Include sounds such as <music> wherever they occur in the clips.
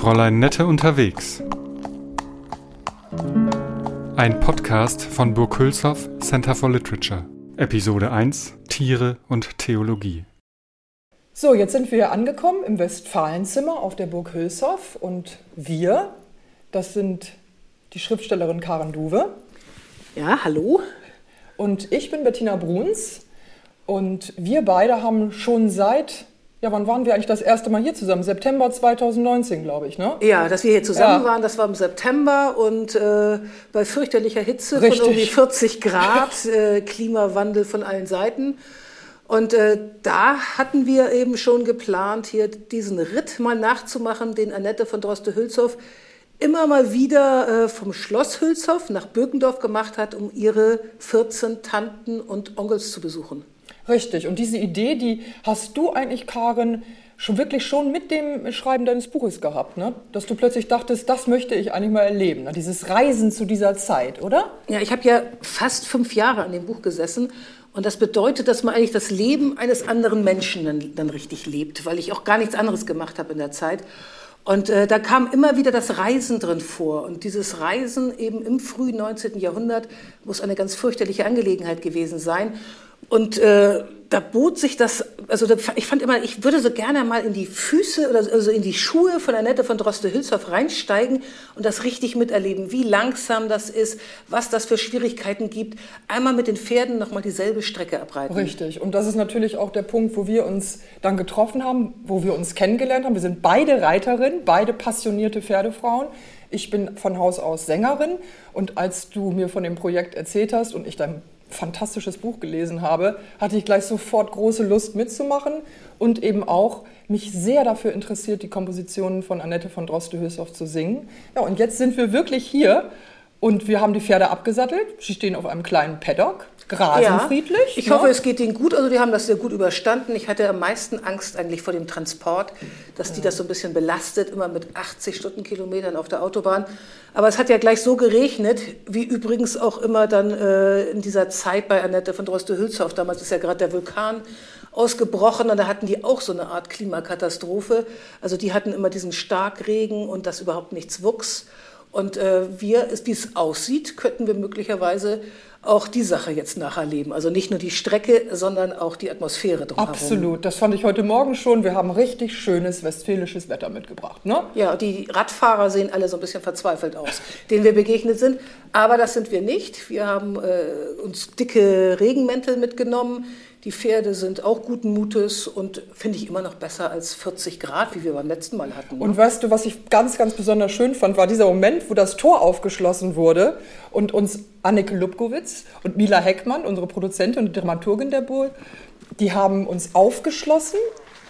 Fräulein Nette unterwegs. Ein Podcast von Burg Hülshoff Center for Literature. Episode 1 Tiere und Theologie. So, jetzt sind wir angekommen im Westfalenzimmer auf der Burg Hülshoff und wir, das sind die Schriftstellerin Karen Duwe. Ja, hallo. Und ich bin Bettina Bruns und wir beide haben schon seit ja, wann waren wir eigentlich das erste Mal hier zusammen? September 2019, glaube ich, ne? Ja, dass wir hier zusammen ja. waren, das war im September und äh, bei fürchterlicher Hitze Richtig. von irgendwie 40 <laughs> Grad, äh, Klimawandel von allen Seiten. Und äh, da hatten wir eben schon geplant, hier diesen Ritt mal nachzumachen, den Annette von Droste-Hülshoff immer mal wieder äh, vom Schloss Hülshoff nach Birkendorf gemacht hat, um ihre 14 Tanten und Onkels zu besuchen. Richtig. Und diese Idee, die hast du eigentlich, Karin, schon wirklich schon mit dem Schreiben deines Buches gehabt, ne? Dass du plötzlich dachtest, das möchte ich eigentlich mal erleben, ne? dieses Reisen zu dieser Zeit, oder? Ja, ich habe ja fast fünf Jahre an dem Buch gesessen und das bedeutet, dass man eigentlich das Leben eines anderen Menschen dann, dann richtig lebt, weil ich auch gar nichts anderes gemacht habe in der Zeit. Und äh, da kam immer wieder das Reisen drin vor. Und dieses Reisen eben im frühen 19. Jahrhundert muss eine ganz fürchterliche Angelegenheit gewesen sein. Und äh, da bot sich das, also ich fand immer, ich würde so gerne mal in die Füße oder also in die Schuhe von Annette von Droste-Hülshoff reinsteigen und das richtig miterleben, wie langsam das ist, was das für Schwierigkeiten gibt. Einmal mit den Pferden nochmal dieselbe Strecke abreiten. Richtig. Und das ist natürlich auch der Punkt, wo wir uns dann getroffen haben, wo wir uns kennengelernt haben. Wir sind beide Reiterinnen, beide passionierte Pferdefrauen. Ich bin von Haus aus Sängerin und als du mir von dem Projekt erzählt hast und ich dann fantastisches Buch gelesen habe, hatte ich gleich sofort große Lust mitzumachen und eben auch mich sehr dafür interessiert, die Kompositionen von Annette von Droste-Hülshoff zu singen. Ja, und jetzt sind wir wirklich hier und wir haben die Pferde abgesattelt. Sie stehen auf einem kleinen Paddock, grasen Ja, friedlich. ich ne? hoffe, es geht Ihnen gut. Also die haben das sehr gut überstanden. Ich hatte am meisten Angst eigentlich vor dem Transport, dass die das so ein bisschen belastet, immer mit 80 Stundenkilometern auf der Autobahn. Aber es hat ja gleich so geregnet, wie übrigens auch immer dann äh, in dieser Zeit bei Annette von Droste-Hülshoff. Damals ist ja gerade der Vulkan ausgebrochen und da hatten die auch so eine Art Klimakatastrophe. Also die hatten immer diesen Starkregen und dass überhaupt nichts wuchs. Und äh, wir, wie es aussieht, könnten wir möglicherweise auch die Sache jetzt nacherleben. Also nicht nur die Strecke, sondern auch die Atmosphäre drumherum. Absolut, das fand ich heute Morgen schon. Wir haben richtig schönes westfälisches Wetter mitgebracht. Ne? Ja, die Radfahrer sehen alle so ein bisschen verzweifelt aus, <laughs> denen wir begegnet sind. Aber das sind wir nicht. Wir haben äh, uns dicke Regenmäntel mitgenommen. Die Pferde sind auch guten Mutes und finde ich immer noch besser als 40 Grad, wie wir beim letzten Mal hatten. ne? Und weißt du, was ich ganz, ganz besonders schön fand, war dieser Moment, wo das Tor aufgeschlossen wurde und uns Anneke Lubkowitz und Mila Heckmann, unsere Produzentin und Dramaturgin der Burg, die haben uns aufgeschlossen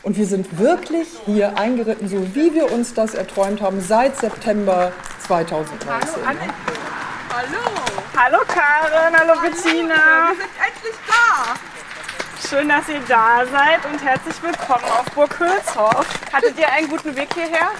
und wir sind wirklich hier eingeritten, so wie wir uns das erträumt haben seit September 2019. Hallo! Hallo Karen, hallo Bettina. Wir sind endlich da! Schön, dass ihr da seid und herzlich willkommen auf Burg Hülshoff. Hattet ihr einen guten Weg hierher?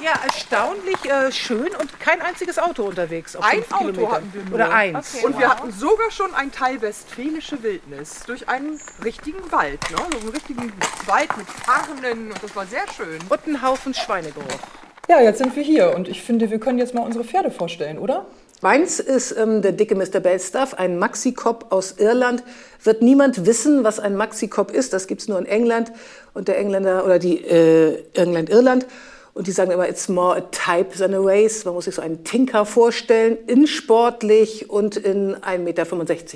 Ja, erstaunlich äh, schön und kein einziges Auto unterwegs auf Ein fünf Auto Kilometern. hatten wir nur. Oder eins. Okay. Und wir hatten sogar schon einen Teil westfälische Wildnis durch einen richtigen Wald, ne? So einen richtigen Wald mit Farnen und das war sehr schön. Und ein Haufen Schweinegeruch. Ja, jetzt sind wir hier und ich finde, wir können jetzt mal unsere Pferde vorstellen, oder? Meins ist ähm, der dicke Mr. Belstaff, ein Maxi-Cop aus Irland. Wird niemand wissen, was ein Maxi-Cop ist. Das gibt's nur in England. Und der Engländer oder die äh, England-Irland. Und die sagen immer, it's more a type than a race. Man muss sich so einen Tinker vorstellen, in sportlich und in 1,65 Meter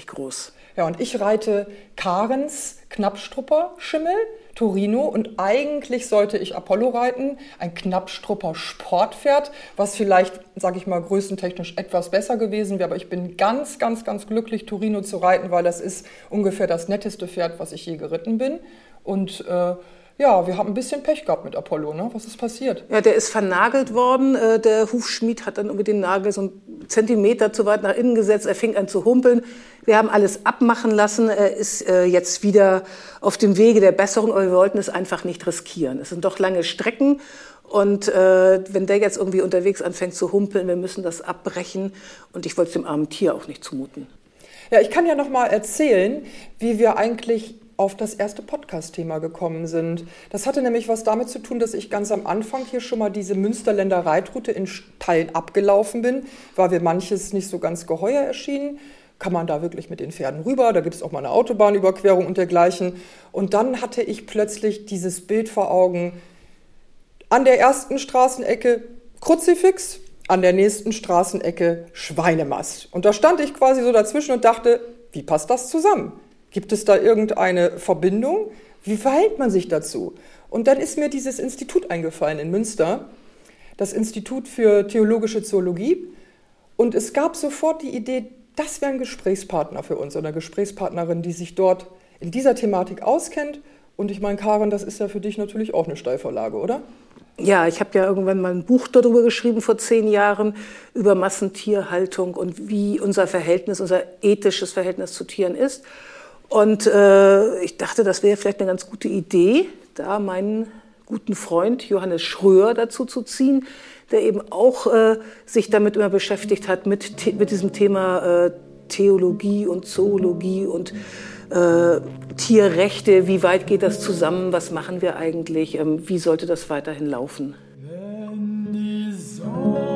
groß. Ja, und ich reite Karens Knappstrupper Schimmel, Torino und eigentlich sollte ich Apollo reiten, ein Knappstrupper Sportpferd, was vielleicht, sage ich mal, größentechnisch etwas besser gewesen wäre, aber ich bin ganz, ganz, ganz glücklich, Torino zu reiten, weil das ist ungefähr das netteste Pferd, was ich je geritten bin. Und äh, ja, wir haben ein bisschen Pech gehabt mit Apollo, ne? Was ist passiert? Ja, der ist vernagelt worden. Äh, Der Hufschmied hat dann irgendwie den Nagel so einen Zentimeter zu weit nach innen gesetzt. Er fing an zu humpeln. Wir haben alles abmachen lassen. Er ist äh, jetzt wieder auf dem Wege der Besserung, aber wir wollten es einfach nicht riskieren. Es sind doch lange Strecken. Und äh, wenn der jetzt irgendwie unterwegs anfängt zu humpeln, wir müssen das abbrechen. Und ich wollte es dem armen Tier auch nicht zumuten. Ja, ich kann ja noch mal erzählen, wie wir eigentlich auf das erste Podcast-Thema gekommen sind. Das hatte nämlich was damit zu tun, dass ich ganz am Anfang hier schon mal diese Münsterländer Reitroute in Teilen abgelaufen bin, weil wir manches nicht so ganz geheuer erschienen. Kann man da wirklich mit den Pferden rüber? Da gibt es auch mal eine Autobahnüberquerung und dergleichen. Und dann hatte ich plötzlich dieses Bild vor Augen. An der ersten Straßenecke Kruzifix, an der nächsten Straßenecke Schweinemast. Und da stand ich quasi so dazwischen und dachte, wie passt das zusammen? Gibt es da irgendeine Verbindung? Wie verhält man sich dazu? Und dann ist mir dieses Institut eingefallen in Münster, das Institut für theologische Zoologie. Und es gab sofort die Idee, das wäre ein Gesprächspartner für uns oder Gesprächspartnerin, die sich dort in dieser Thematik auskennt. Und ich meine, Karin, das ist ja für dich natürlich auch eine Steilvorlage, oder? Ja, ich habe ja irgendwann mal ein Buch darüber geschrieben vor zehn Jahren über Massentierhaltung und wie unser Verhältnis, unser ethisches Verhältnis zu Tieren ist. Und äh, ich dachte, das wäre vielleicht eine ganz gute Idee, da meinen guten Freund Johannes Schröer dazu zu ziehen, der eben auch äh, sich damit immer beschäftigt hat, mit, mit diesem Thema äh, Theologie und Zoologie und äh, Tierrechte, wie weit geht das zusammen, was machen wir eigentlich, ähm, wie sollte das weiterhin laufen. Wenn die Sonne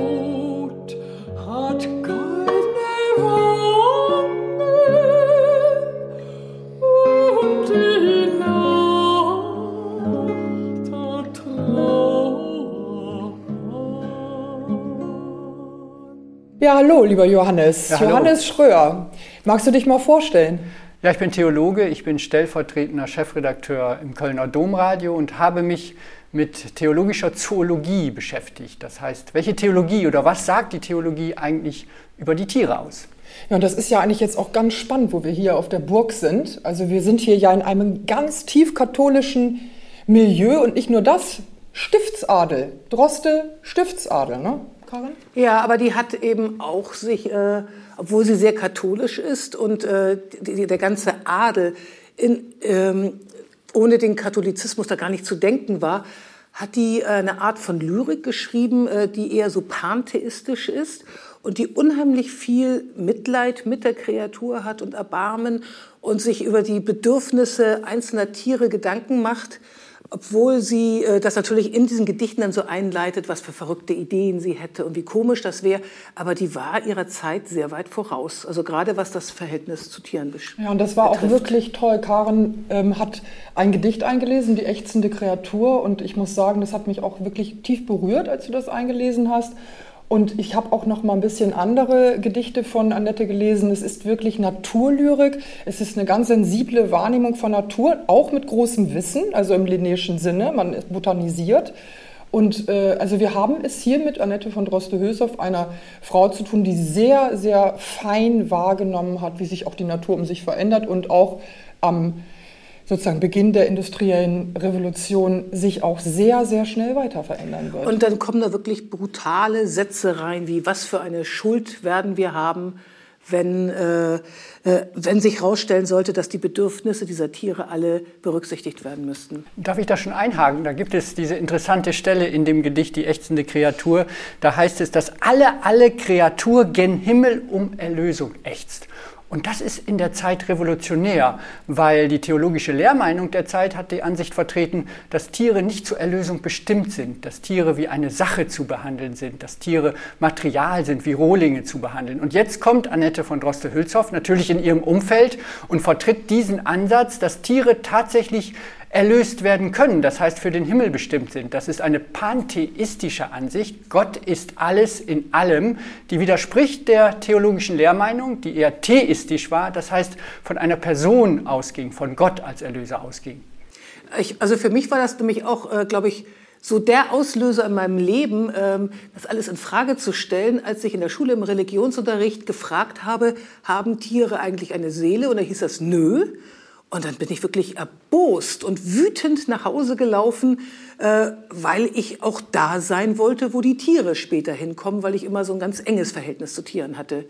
hallo, lieber Johannes. Ja, Johannes Schröer. Magst du dich mal vorstellen? Ja, ich bin Theologe, ich bin stellvertretender Chefredakteur im Kölner Domradio und habe mich mit theologischer Zoologie beschäftigt. Das heißt, welche Theologie oder was sagt die Theologie eigentlich über die Tiere aus? Ja, und das ist ja eigentlich jetzt auch ganz spannend, wo wir hier auf der Burg sind. Also wir sind hier ja in einem ganz tief katholischen Milieu und nicht nur das, Stiftsadel. Droste Stiftsadel, ne? Karin? Ja, aber die hat eben auch sich, äh, obwohl sie sehr katholisch ist und äh, die, der ganze Adel in, ähm, ohne den Katholizismus da gar nicht zu denken war, hat die äh, eine Art von Lyrik geschrieben, äh, die eher so pantheistisch ist und die unheimlich viel Mitleid mit der Kreatur hat und Erbarmen und sich über die Bedürfnisse einzelner Tiere Gedanken macht obwohl sie äh, das natürlich in diesen Gedichten dann so einleitet, was für verrückte Ideen sie hätte und wie komisch das wäre. Aber die war ihrer Zeit sehr weit voraus. Also gerade was das Verhältnis zu Tieren betrifft. Ja, und das war betrifft. auch wirklich toll. Karen ähm, hat ein Gedicht eingelesen, Die ächzende Kreatur. Und ich muss sagen, das hat mich auch wirklich tief berührt, als du das eingelesen hast. Und ich habe auch noch mal ein bisschen andere Gedichte von Annette gelesen. Es ist wirklich Naturlyrik. Es ist eine ganz sensible Wahrnehmung von Natur, auch mit großem Wissen, also im linnäischen Sinne. Man botanisiert. Und äh, also wir haben es hier mit Annette von Droste-Hülshoff, einer Frau zu tun, die sehr, sehr fein wahrgenommen hat, wie sich auch die Natur um sich verändert und auch am sozusagen Beginn der industriellen Revolution sich auch sehr, sehr schnell weiter verändern wird. Und dann kommen da wirklich brutale Sätze rein, wie was für eine Schuld werden wir haben, wenn, äh, äh, wenn sich herausstellen sollte, dass die Bedürfnisse dieser Tiere alle berücksichtigt werden müssten. Darf ich da schon einhaken? Da gibt es diese interessante Stelle in dem Gedicht Die ächzende Kreatur. Da heißt es, dass alle, alle Kreatur gen Himmel um Erlösung ächzt. Und das ist in der Zeit revolutionär, weil die theologische Lehrmeinung der Zeit hat die Ansicht vertreten, dass Tiere nicht zur Erlösung bestimmt sind, dass Tiere wie eine Sache zu behandeln sind, dass Tiere Material sind, wie Rohlinge zu behandeln. Und jetzt kommt Annette von Droste-Hülshoff natürlich in ihrem Umfeld und vertritt diesen Ansatz, dass Tiere tatsächlich erlöst werden können, das heißt für den Himmel bestimmt sind. Das ist eine pantheistische Ansicht. Gott ist alles in allem, die widerspricht der theologischen Lehrmeinung, die eher theistisch war, das heißt von einer Person ausging, von Gott als Erlöser ausging. Ich, also für mich war das nämlich auch, äh, glaube ich, so der Auslöser in meinem Leben, ähm, das alles in Frage zu stellen, als ich in der Schule im Religionsunterricht gefragt habe, haben Tiere eigentlich eine Seele? Und da hieß das nö. Und dann bin ich wirklich erbost und wütend nach Hause gelaufen, äh, weil ich auch da sein wollte, wo die Tiere später hinkommen, weil ich immer so ein ganz enges Verhältnis zu Tieren hatte.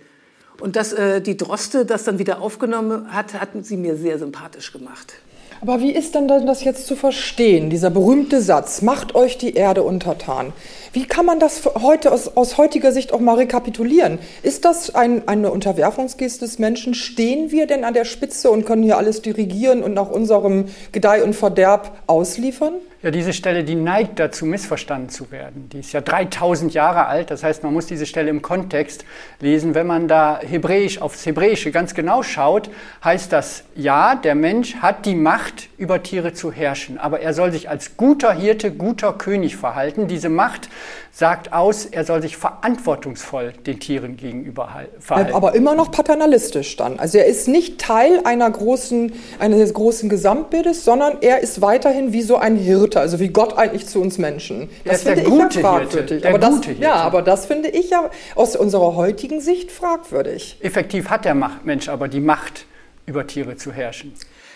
Und dass äh, die Droste das dann wieder aufgenommen hat, hat sie mir sehr sympathisch gemacht. Aber wie ist denn das jetzt zu verstehen, dieser berühmte Satz, macht euch die Erde untertan? Wie kann man das heute aus, aus heutiger Sicht auch mal rekapitulieren? Ist das ein, eine Unterwerfungsgeste des Menschen? Stehen wir denn an der Spitze und können hier alles dirigieren und nach unserem Gedeih und Verderb ausliefern? Ja, diese Stelle, die neigt dazu, missverstanden zu werden. Die ist ja 3000 Jahre alt, das heißt, man muss diese Stelle im Kontext lesen. Wenn man da Hebräisch aufs Hebräische ganz genau schaut, heißt das, ja, der Mensch hat die Macht, über Tiere zu herrschen, aber er soll sich als guter Hirte, guter König verhalten. Diese Macht sagt aus, er soll sich verantwortungsvoll den Tieren gegenüber verhalten. Aber immer noch paternalistisch dann. Also er ist nicht Teil einer großen, eines großen Gesamtbildes, sondern er ist weiterhin wie so ein Hirte, also wie Gott eigentlich zu uns Menschen. Das finde ich ja fragwürdig. aber das, ja, aber das finde ich ja aus unserer heutigen Sicht fragwürdig. Effektiv hat der Mensch aber die Macht, über Tiere zu herrschen.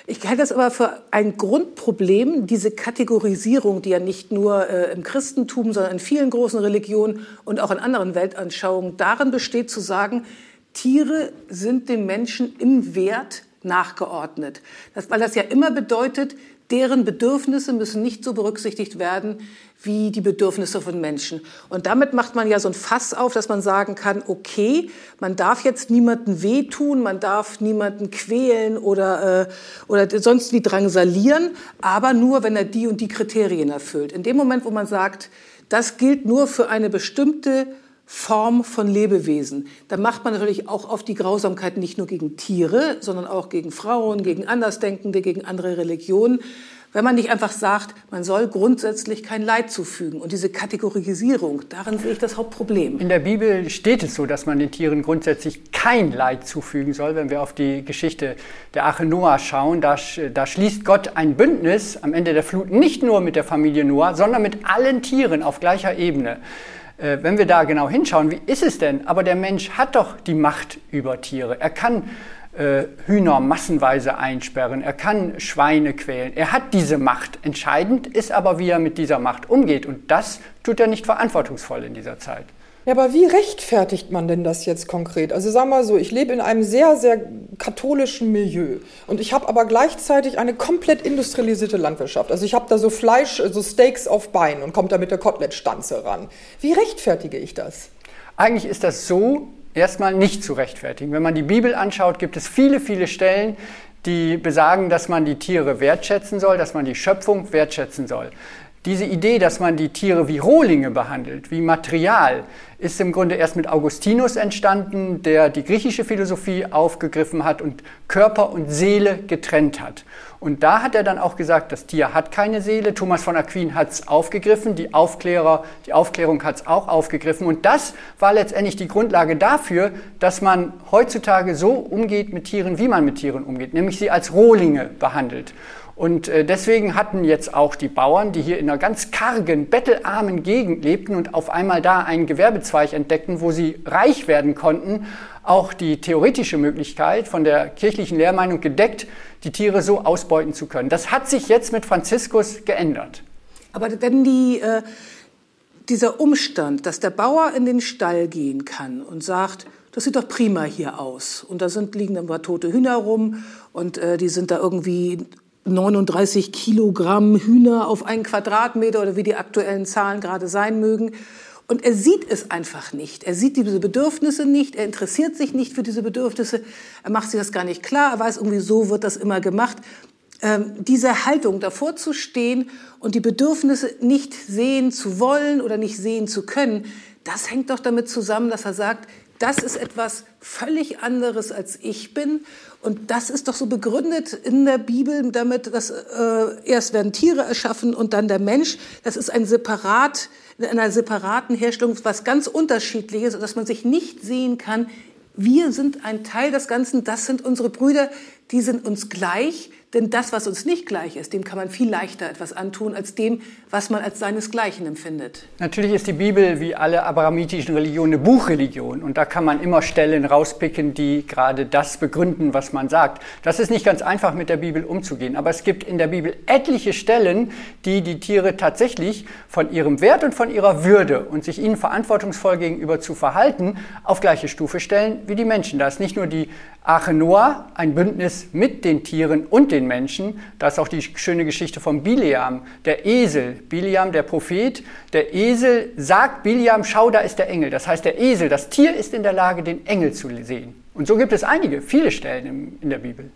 Ich halte das aber für ein Grundproblem, diese Kategorisierung, die ja nicht nur äh, im Christentum, sondern in vielen großen Religionen und auch in anderen Weltanschauungen darin besteht, zu sagen, Tiere sind dem Menschen im Wert nachgeordnet. Das, weil das ja immer bedeutet, deren Bedürfnisse müssen nicht so berücksichtigt werden wie die Bedürfnisse von Menschen. Und damit macht man ja so ein Fass auf, dass man sagen kann, okay, man darf jetzt niemanden wehtun, man darf niemanden quälen oder, äh, oder sonst wie drangsalieren, aber nur, wenn er die und die Kriterien erfüllt. In dem Moment, wo man sagt, das gilt nur für eine bestimmte Form von Lebewesen. Da macht man natürlich auch auf die Grausamkeit nicht nur gegen Tiere, sondern auch gegen Frauen, gegen Andersdenkende, gegen andere Religionen. Wenn man nicht einfach sagt, man soll grundsätzlich kein Leid zufügen. Und diese Kategorisierung, darin sehe ich das Hauptproblem. In der Bibel steht es so, dass man den Tieren grundsätzlich kein Leid zufügen soll. Wenn wir auf die Geschichte der Arche Noah schauen, da, da schließt Gott ein Bündnis am Ende der Flut nicht nur mit der Familie Noah, sondern mit allen Tieren auf gleicher Ebene. Äh, wenn wir da genau hinschauen, wie ist es denn? Aber der Mensch hat doch die Macht über Tiere. Er kann äh, Hühner massenweise einsperren, er kann Schweine quälen. Er hat diese Macht. Entscheidend ist aber, wie er mit dieser Macht umgeht. Und das tut er nicht verantwortungsvoll in dieser Zeit. Ja, aber wie rechtfertigt man denn das jetzt konkret? Also sag mal so, ich lebe in einem sehr, sehr katholischen Milieu und ich habe aber gleichzeitig eine komplett industrialisierte Landwirtschaft. Also ich habe da so Fleisch, so Steaks auf Beinen und komme da mit der Kotelettstanze ran. Wie rechtfertige ich das? Eigentlich ist das so erstmal nicht zu rechtfertigen. Wenn man die Bibel anschaut, gibt es viele, viele Stellen, die besagen, dass man die Tiere wertschätzen soll, dass man die Schöpfung wertschätzen soll. Diese Idee, dass man die Tiere wie Rohlinge behandelt, wie Material, ist im Grunde erst mit Augustinus entstanden, der die griechische Philosophie aufgegriffen hat und Körper und Seele getrennt hat. Und da hat er dann auch gesagt, das Tier hat keine Seele. Thomas von Aquin hat es aufgegriffen, die Aufklärer, die Aufklärung hat es auch aufgegriffen. Und das war letztendlich die Grundlage dafür, dass man heutzutage so umgeht mit Tieren, wie man mit Tieren umgeht, nämlich sie als Rohlinge behandelt. Und äh, deswegen hatten jetzt auch die Bauern, die hier in einer ganz kargen, bettelarmen Gegend lebten und auf einmal da einen Gewerbezweig entdeckten, wo sie reich werden konnten, auch die theoretische Möglichkeit von der kirchlichen Lehrmeinung gedeckt, die Tiere so ausbeuten zu können. Das hat sich jetzt mit Franziskus geändert. Aber wenn die, äh, dieser Umstand, dass der Bauer in den Stall gehen kann und sagt, das sieht doch prima hier aus. Und da sind, liegen ein paar tote Hühner rum und äh, die sind da irgendwie 39 Kilogramm Hühner auf einen Quadratmeter oder wie die aktuellen Zahlen gerade sein mögen. Und er sieht es einfach nicht. Er sieht diese Bedürfnisse nicht. Er interessiert sich nicht für diese Bedürfnisse. Er macht sich das gar nicht klar. Er weiß irgendwie, so wird das immer gemacht. Ähm, diese Haltung davor zu stehen und die Bedürfnisse nicht sehen zu wollen oder nicht sehen zu können, das hängt doch damit zusammen, dass er sagt, das ist etwas völlig anderes als ich bin. Und das ist doch so begründet in der Bibel damit, dass äh, erst werden Tiere erschaffen und dann der Mensch. Das ist ein separat, in einer separaten Herstellung was ganz unterschiedliches, dass man sich nicht sehen kann. Wir sind ein Teil des Ganzen, das sind unsere Brüder, die sind uns gleich, denn das, was uns nicht gleich ist, dem kann man viel leichter etwas antun, als dem, was man als seinesgleichen empfindet. Natürlich ist die Bibel wie alle abrahamitischen Religionen eine Buchreligion. Und da kann man immer Stellen rauspicken, die gerade das begründen, was man sagt. Das ist nicht ganz einfach, mit der Bibel umzugehen. Aber es gibt in der Bibel etliche Stellen, die die Tiere tatsächlich von ihrem Wert und von ihrer Würde und sich ihnen verantwortungsvoll gegenüber zu verhalten, auf gleiche Stufe stellen wie die Menschen. Da ist nicht nur die Arche Noah, ein Bündnis mit den Tieren und den Menschen. Da ist auch die schöne Geschichte von Biliam, der Esel. Biliam, der Prophet, der Esel sagt Biliam, schau, da ist der Engel. Das heißt, der Esel, das Tier ist in der Lage, den Engel zu sehen. Und so gibt es einige, viele Stellen in der Bibel.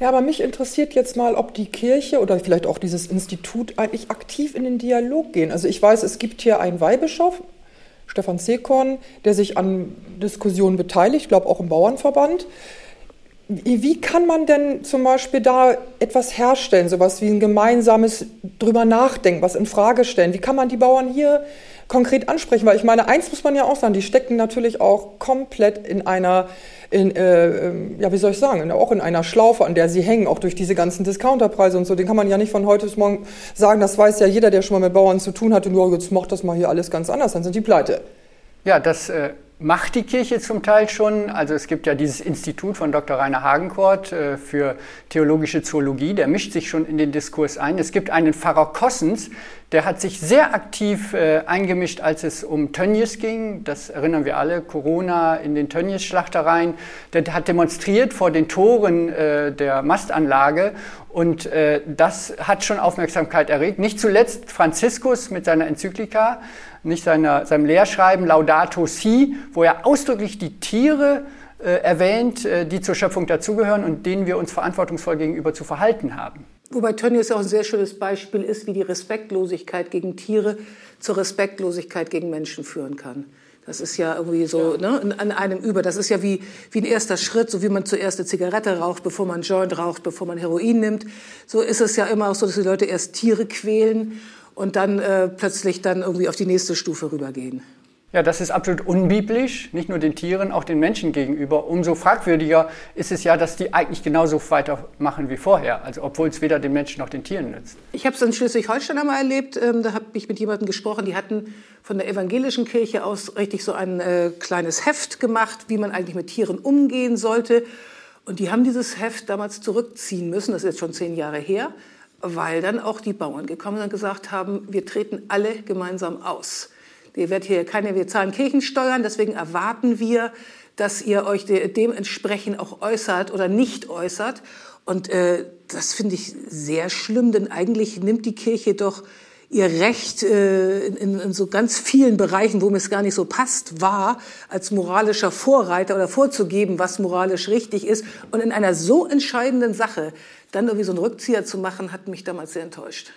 Ja, aber mich interessiert jetzt mal, ob die Kirche oder vielleicht auch dieses Institut eigentlich aktiv in den Dialog gehen. Also ich weiß, es gibt hier einen Weihbischof, Stefan Sekorn, der sich an Diskussionen beteiligt, ich glaube auch im Bauernverband. Wie kann man denn zum Beispiel da etwas herstellen, sowas wie ein gemeinsames drüber nachdenken, was in Frage stellen? Wie kann man die Bauern hier konkret ansprechen? Weil ich meine, eins muss man ja auch sagen, die stecken natürlich auch komplett in einer in, äh, ja, wie soll ich sagen, auch in einer Schlaufe, an der sie hängen, auch durch diese ganzen Discounterpreise und so. Den kann man ja nicht von heute bis morgen sagen. Das weiß ja jeder, der schon mal mit Bauern zu tun hat. Und ja, jetzt macht das mal hier alles ganz anders, dann sind die pleite. Ja, das äh, macht die Kirche zum Teil schon. Also es gibt ja dieses Institut von Dr. Rainer Hagenkort äh, für theologische Zoologie, der mischt sich schon in den Diskurs ein. Es gibt einen Pfarrer Kossens, der hat sich sehr aktiv äh, eingemischt, als es um Tönnies ging. Das erinnern wir alle, Corona in den Tönnies-Schlachtereien. Der hat demonstriert vor den Toren äh, der Mastanlage und das hat schon Aufmerksamkeit erregt. Nicht zuletzt Franziskus mit seiner Enzyklika, nicht seiner, seinem Lehrschreiben Laudato Si, wo er ausdrücklich die Tiere äh, erwähnt, äh, die zur Schöpfung dazugehören und denen wir uns verantwortungsvoll gegenüber zu verhalten haben. Wobei Tönnies auch ein sehr schönes Beispiel ist, wie die Respektlosigkeit gegen Tiere zur Respektlosigkeit gegen Menschen führen kann. Das ist ja irgendwie so ja. Ne, an einem über. Das ist ja wie, wie ein erster Schritt, so wie man zuerst eine Zigarette raucht, bevor man Joint raucht, bevor man Heroin nimmt. So ist es ja immer auch so, dass die Leute erst Tiere quälen und dann äh, plötzlich dann irgendwie auf die nächste Stufe rübergehen. Ja, das ist absolut unbiblisch, nicht nur den Tieren, auch den Menschen gegenüber. Umso fragwürdiger ist es ja, dass die eigentlich genauso weitermachen wie vorher, also obwohl es weder den Menschen noch den Tieren nützt. Ich habe es in Schleswig-Holstein einmal erlebt, ähm, da habe ich mit jemandem gesprochen, die hatten von der evangelischen Kirche aus richtig so ein äh, kleines Heft gemacht, wie man eigentlich mit Tieren umgehen sollte. Und die haben dieses Heft damals zurückziehen müssen, das ist jetzt schon zehn Jahre her, weil dann auch die Bauern gekommen sind und gesagt haben, wir treten alle gemeinsam aus. Ihr werdet hier keine, wir zahlen Kirchensteuern, deswegen erwarten wir, dass ihr euch de dementsprechend auch äußert oder nicht äußert. Und äh, das finde ich sehr schlimm, denn eigentlich nimmt die Kirche doch ihr Recht äh, in, in, so ganz vielen Bereichen, wo mir es gar nicht so passt, wahr, als moralischer Vorreiter oder vorzugeben, was moralisch richtig ist. Und in einer so entscheidenden Sache dann irgendwie so einen Rückzieher zu machen, hat mich damals sehr enttäuscht.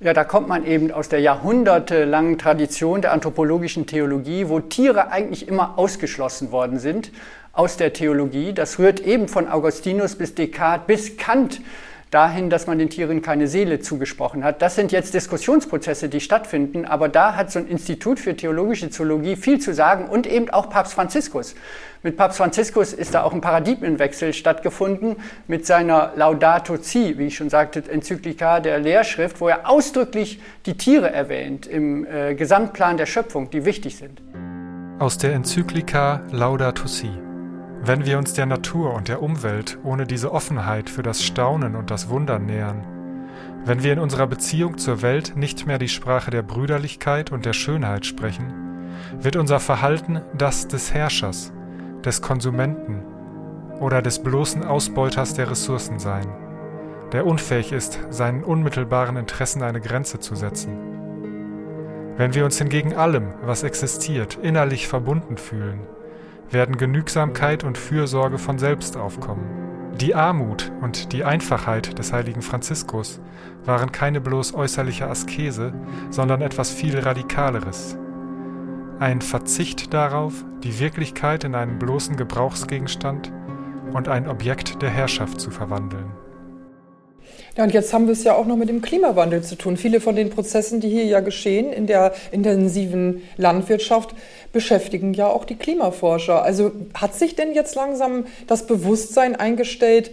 Ja, da kommt man eben aus der jahrhundertelangen Tradition der anthropologischen Theologie, wo Tiere eigentlich immer ausgeschlossen worden sind aus der Theologie. Das rührt eben von Augustinus bis Descartes bis Kant dahin, dass man den Tieren keine Seele zugesprochen hat. Das sind jetzt Diskussionsprozesse, die stattfinden, aber da hat so ein Institut für theologische Zoologie viel zu sagen und eben auch Papst Franziskus. Mit Papst Franziskus ist da auch ein Paradigmenwechsel stattgefunden mit seiner Laudato Si, wie ich schon sagte, Enzyklika der Lehrschrift, wo er ausdrücklich die Tiere erwähnt im äh, Gesamtplan der Schöpfung, die wichtig sind. Aus der Enzyklika Laudato Si. Wenn wir uns der Natur und der Umwelt ohne diese Offenheit für das Staunen und das Wundern nähern, wenn wir in unserer Beziehung zur Welt nicht mehr die Sprache der Brüderlichkeit und der Schönheit sprechen, wird unser Verhalten das des Herrschers, des Konsumenten oder des bloßen Ausbeuters der Ressourcen sein, der unfähig ist, seinen unmittelbaren Interessen eine Grenze zu setzen. Wenn wir uns hingegen allem, was existiert, innerlich verbunden fühlen, werden Genügsamkeit und Fürsorge von selbst aufkommen. Die Armut und die Einfachheit des heiligen Franziskus waren keine bloß äußerliche Askese, sondern etwas viel Radikaleres. Ein Verzicht darauf, die Wirklichkeit in einen bloßen Gebrauchsgegenstand und ein Objekt der Herrschaft zu verwandeln. Ja, und jetzt haben wir es ja auch noch mit dem Klimawandel zu tun. Viele von den Prozessen, die hier ja geschehen in der intensiven Landwirtschaft, beschäftigen ja auch die Klimaforscher. Also hat sich denn jetzt langsam das Bewusstsein eingestellt,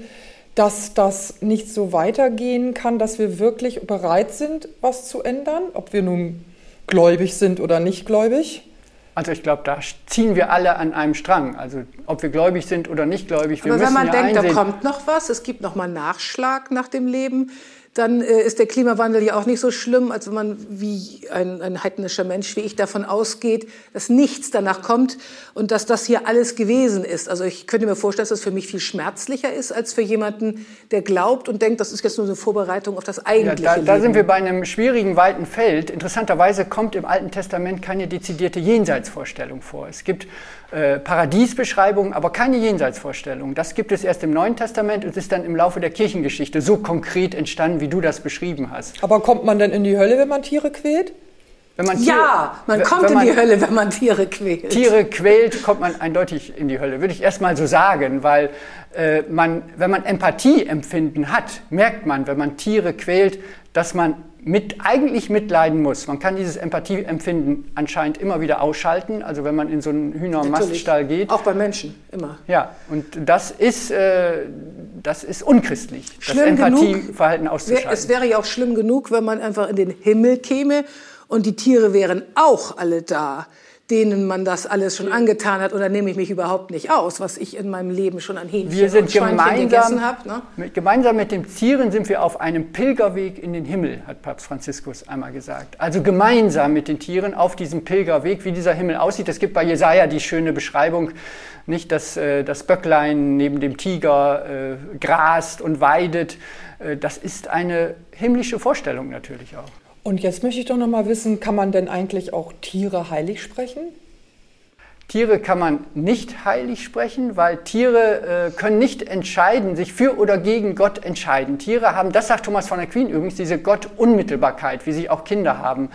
dass das nicht so weitergehen kann, dass wir wirklich bereit sind, was zu ändern, ob wir nun gläubig sind oder nicht gläubig? Also ich glaube, da ziehen wir alle an einem Strang. Also ob wir gläubig sind oder nicht gläubig, wir Aber müssen wenn man ja denkt, einsehen, da kommt noch was, es gibt noch mal Nachschlag nach dem Leben, dann äh, ist der Klimawandel ja auch nicht so schlimm, als wenn man wie ein, ein heidnischer Mensch wie ich davon ausgeht, dass nichts danach kommt und dass das hier alles gewesen ist. Also ich könnte mir vorstellen, dass das für mich viel schmerzlicher ist als für jemanden, der glaubt und denkt, das ist jetzt nur eine Vorbereitung auf das ja, eigentliche da, da Leben. sind wir bei einem schwierigen, weiten Feld. Interessanterweise kommt im Alten Testament keine dezidierte Jenseitsvorstellung vor. Es gibt äh, Paradiesbeschreibungen, aber keine Jenseitsvorstellung. Das gibt es erst im Neuen Testament und ist dann im Laufe der Kirchengeschichte so konkret entstanden, wie du das beschrieben hast. Aber kommt man denn in die Hölle, wenn man Tiere quält? Wenn man ja, man kommt wenn in man die Hölle, wenn man Tiere quält. Tiere quält, kommt man eindeutig in die Hölle. Würde ich erst mal so sagen, weil äh, man, wenn man Empathieempfinden hat, merkt man, wenn man Tiere quält, dass man mit, eigentlich mitleiden muss. Man kann dieses Empathieempfinden anscheinend immer wieder ausschalten. Also wenn man in so einen Hühnermaststall geht. Auch bei Menschen, immer. Ja, und das ist, äh, das ist unchristlich, Schlimm das. Empathieverhalten auszuschalten. Es wäre ja auch schlimm genug, wenn man einfach in den Himmel käme und die Tiere wären auch alle da, denen man das alles schon angetan hat. Oder nehme ich mich überhaupt nicht aus, was ich in meinem Leben schon an Hähnchen Wir sind und Schweinchen gemeinsam, gegessen habe. Ne? mit, gemeinsam mit den Tieren sind wir auf einem Pilgerweg in den Himmel, hat Papst Franziskus einmal gesagt. Also gemeinsam mit den Tieren auf diesem Pilgerweg, wie dieser Himmel aussieht. Es gibt bei Jesaja die schöne Beschreibung, nicht, dass äh, das Böcklein neben dem Tiger äh, grast und weidet. Äh, das ist eine himmlische Vorstellung natürlich auch. Und jetzt möchte ich doch noch mal wissen, kann man denn eigentlich auch Tiere heilig sprechen? Tiere kann man nicht heilig sprechen, weil Tiere äh, können nicht entscheiden, sich für oder gegen Gott entscheiden. Tiere haben, das sagt Thomas von Aquin übrigens, diese Gott-Unmittelbarkeit, wie sie auch Kinder haben.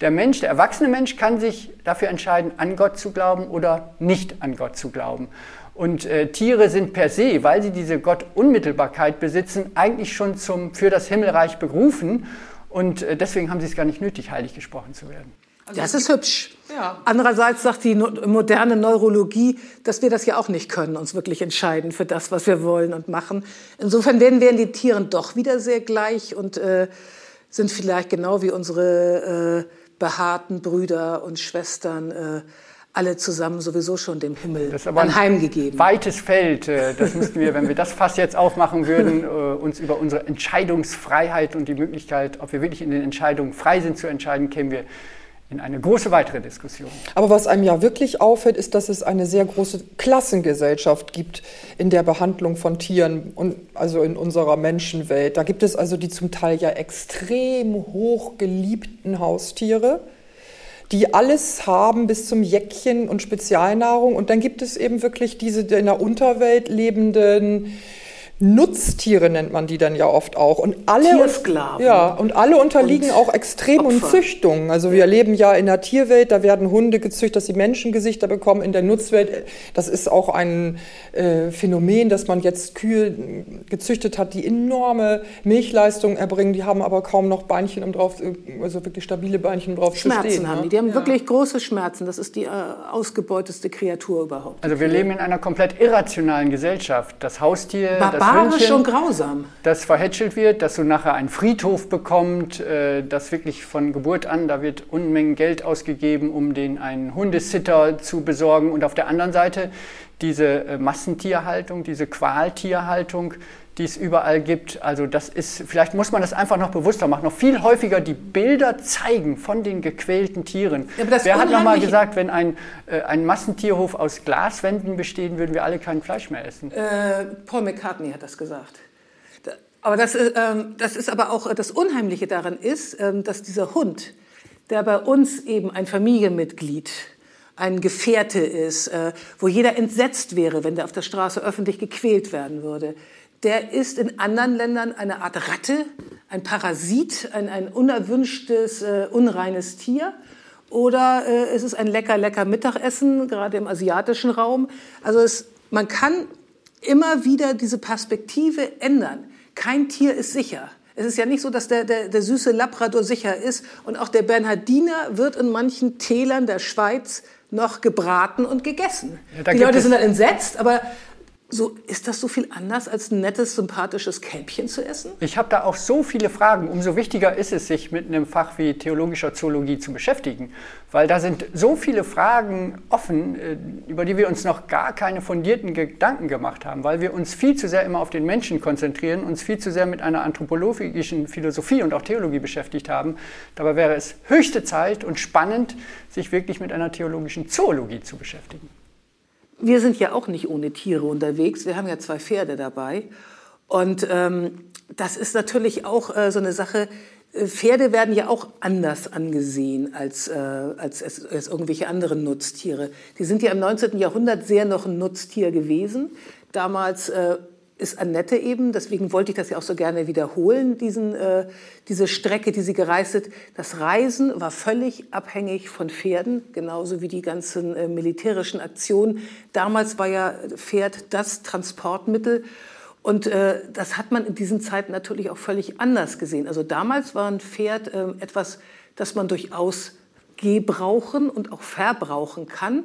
Der Mensch, der erwachsene Mensch kann sich dafür entscheiden, an Gott zu glauben oder nicht an Gott zu glauben. Und äh, Tiere sind per se, weil sie diese Gott-Unmittelbarkeit besitzen, eigentlich schon zum, für das Himmelreich berufen. Und äh, deswegen haben sie es gar nicht nötig, heilig gesprochen zu werden. Das ist hübsch. Ja. Andererseits sagt die no moderne Neurologie, dass wir das ja auch nicht können, uns wirklich entscheiden für das, was wir wollen und machen. Insofern werden wir die Tieren doch wieder sehr gleich und äh, sind vielleicht genau wie unsere äh, behaarten Brüder und Schwestern äh, alle zusammen sowieso schon dem Himmel Das ist aber ein anheimgegeben. weites Feld. äh, Das müssten wir, wenn wir das Fass jetzt aufmachen würden, <laughs> äh, uns über unsere Entscheidungsfreiheit und die Möglichkeit, ob wir wirklich in den Entscheidungen frei sind zu entscheiden, kämen wir in eine große weitere Diskussion. Aber was einem ja wirklich auffällt, ist, dass es eine sehr große Klassengesellschaft gibt in der Behandlung von Tieren und also in unserer Menschenwelt. Da gibt es also die zum Teil ja extrem hoch geliebten Haustiere, die alles haben bis zum Jäckchen und Spezialnahrung. Und dann gibt es eben wirklich diese in der Unterwelt lebenden Nutztiere nennt man die dann ja oft auch. Und alle, Tiersklaven. Ja, und alle unterliegen Und auch extremen. Züchtungen. Also wir leben ja in der Tierwelt, da werden Hunde gezüchtet, dass sie Menschengesichter bekommen. In der Nutzwelt, das ist auch ein äh, Phänomen, dass man jetzt Kühe gezüchtet hat, die enorme Milchleistungen erbringen. Die haben aber kaum noch Beinchen, um drauf, also wirklich stabile Beinchen, um drauf zu Schmerzen stehen. haben ne? die. Die haben wirklich große Schmerzen. Das ist die äh, ausgebeuteste Kreatur überhaupt. Also wir leben in einer komplett irrationalen Gesellschaft. Das Haustier, das Barbarisch und grausam. das verhätschelt wird, dass du nachher einen Friedhof bekommt, äh, das wirklich von Geburt an, da wird Unmengen Geld ausgegeben, um den einen Hundesitter zu besorgen. Und auf der anderen Seite diese äh, Massentierhaltung, diese Qualtierhaltung, die es überall gibt. Also das ist, vielleicht muss man das einfach noch bewusster machen, noch viel häufiger die Bilder zeigen von den gequälten Tieren. Ja, Wer hat noch mal gesagt, wenn ein, äh, ein Massentierhof aus Glaswänden besteht, würden wir alle kein Fleisch mehr essen? Äh, Paul McCartney hat das gesagt. Aber das, ist, ähm, das ist aber auch äh, das Unheimliche daran ist, ähm, dass dieser Hund, der bei uns eben ein Familienmitglied, ein Gefährte ist, äh, wo jeder entsetzt wäre, wenn der auf der Straße öffentlich gequält werden würde, der ist in anderen Ländern eine Art Ratte, ein Parasit, ein, ein unerwünschtes, äh, unreines Tier. Oder äh, es ist ein lecker, lecker Mittagessen, gerade im asiatischen Raum. Also es, man kann immer wieder diese Perspektive ändern. Kein Tier ist sicher. Es ist ja nicht so, dass der, der, der süße Labrador sicher ist. Und auch der Bernhardiner wird in manchen Tälern der Schweiz noch gebraten und gegessen. Ja, Die Leute sind dann entsetzt, aber So, ist das so viel anders, als ein nettes, sympathisches Kälbchen zu essen? Ich habe da auch so viele Fragen. Umso wichtiger ist es, sich mit einem Fach wie theologischer Zoologie zu beschäftigen. Weil da sind so viele Fragen offen, äh, über die wir uns noch gar keine fundierten Gedanken gemacht haben. Weil wir uns viel zu sehr immer auf den Menschen konzentrieren, uns viel zu sehr mit einer anthropologischen Philosophie und auch Theologie beschäftigt haben. Dabei wäre es höchste Zeit und spannend, sich wirklich mit einer theologischen Zoologie zu beschäftigen. Wir sind ja auch nicht ohne Tiere unterwegs. Wir haben ja zwei Pferde dabei. Und ähm, das ist natürlich auch äh, so eine Sache. Äh, Pferde werden ja auch anders angesehen als, äh, als, als, als irgendwelche anderen Nutztiere. Die sind ja im 19. Jahrhundert sehr noch ein Nutztier gewesen. Damals äh, ist Annette eben, deswegen wollte ich das ja auch so gerne wiederholen, diesen, äh, diese Strecke, die sie gereist hat. Das Reisen war völlig abhängig von Pferden, genauso wie die ganzen äh, militärischen Aktionen. Damals war ja Pferd das Transportmittel. Und äh, das hat man in diesen Zeiten natürlich auch völlig anders gesehen. Also damals war ein Pferd äh, etwas, das man durchaus gebrauchen und auch verbrauchen kann.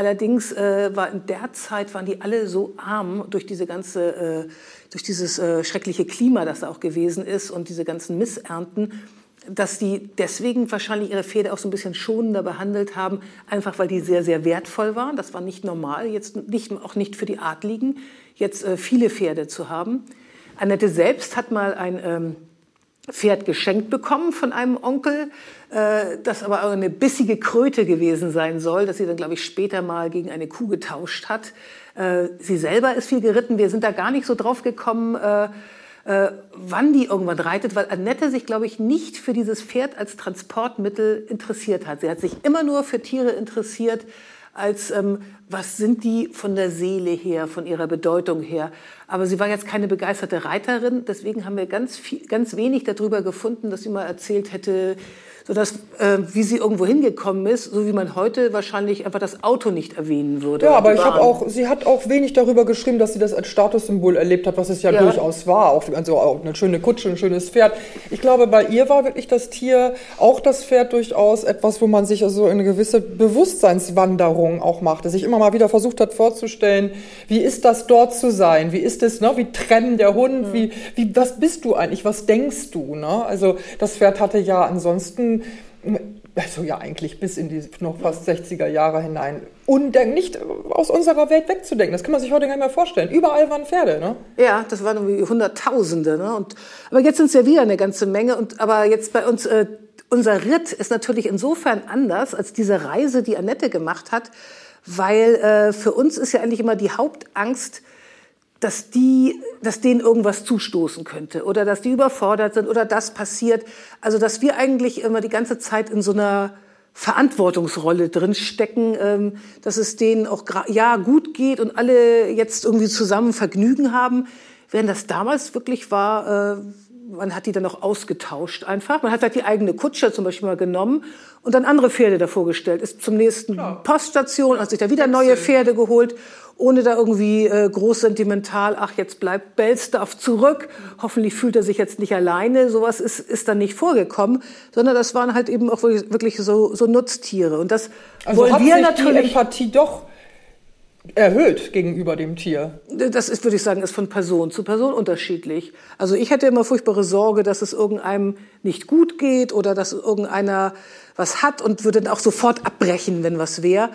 Allerdings äh, war in der Zeit waren die alle so arm durch diese ganze, äh, durch dieses äh, schreckliche Klima, das da auch gewesen ist und diese ganzen Missernten, dass die deswegen wahrscheinlich ihre Pferde auch so ein bisschen schonender behandelt haben, einfach weil die sehr, sehr wertvoll waren. Das war nicht normal, jetzt nicht, auch nicht für die Adligen, jetzt äh, viele Pferde zu haben. Annette selbst hat mal ein ähm, Pferd geschenkt bekommen von einem Onkel, äh, das aber eine bissige Kröte gewesen sein soll, das sie dann, glaube ich, später mal gegen eine Kuh getauscht hat. Äh, sie selber ist viel geritten. Wir sind da gar nicht so drauf gekommen, äh, äh, wann die irgendwann reitet, weil Annette sich, glaube ich, nicht für dieses Pferd als Transportmittel interessiert hat. Sie hat sich immer nur für Tiere interessiert, als ähm, was sind die von der Seele her, von ihrer Bedeutung her. Aber sie war jetzt keine begeisterte Reiterin, deswegen haben wir ganz, viel, ganz wenig darüber gefunden, dass sie mal erzählt hätte, sodass, äh, wie sie irgendwo hingekommen ist, so wie man heute wahrscheinlich einfach das Auto nicht erwähnen würde. Ja, aber ich habe auch, sie hat auch wenig darüber geschrieben, dass sie das als Statussymbol erlebt hat, was es ja, ja. durchaus war. Auch, also auch eine schöne Kutsche, ein schönes Pferd. Ich glaube, bei ihr war wirklich das Tier, auch das Pferd durchaus etwas, wo man sich also eine gewisse Bewusstseinswanderung auch machte, sich immer mal wieder versucht hat vorzustellen, wie ist das dort zu sein? Wie ist es, ne? Wie trennen der Hund? Mhm. Wie, wie, was bist du eigentlich? Was denkst du? Ne? Also das Pferd hatte ja ansonsten also ja eigentlich bis in die noch fast 60er Jahre hinein, undenk nicht aus unserer Welt wegzudenken. Das kann man sich heute gar nicht mehr vorstellen. Überall waren Pferde, ne? Ja, das waren irgendwie Hunderttausende. Ne? Und, aber jetzt sind es ja wieder eine ganze Menge. Und, aber jetzt bei uns, äh, unser Ritt ist natürlich insofern anders als diese Reise, die Annette gemacht hat, weil äh, für uns ist ja eigentlich immer die Hauptangst, dass die, dass denen irgendwas zustoßen könnte oder dass die überfordert sind oder das passiert. Also dass wir eigentlich immer die ganze Zeit in so einer Verantwortungsrolle drin stecken, ähm, dass es denen auch ja gut geht und alle jetzt irgendwie zusammen Vergnügen haben, während das damals wirklich war. Man hat die dann auch ausgetauscht einfach. Man hat halt die eigene Kutsche zum Beispiel mal genommen und dann andere Pferde davor gestellt, ist zum nächsten Klar. Poststation, hat sich da wieder neue Pferde geholt ohne da irgendwie äh, groß sentimental, ach, jetzt bleibt Bellstaff zurück, hoffentlich fühlt er sich jetzt nicht alleine, sowas ist, ist dann nicht vorgekommen, sondern das waren halt eben auch wirklich so, so Nutztiere. Und das also wollen wir natürlich. Die Empathie doch erhöht gegenüber dem Tier. Das ist, würde ich sagen, ist von Person zu Person unterschiedlich. Also ich hätte immer furchtbare Sorge, dass es irgendeinem nicht gut geht oder dass irgendeiner was hat und würde dann auch sofort abbrechen, wenn was wäre.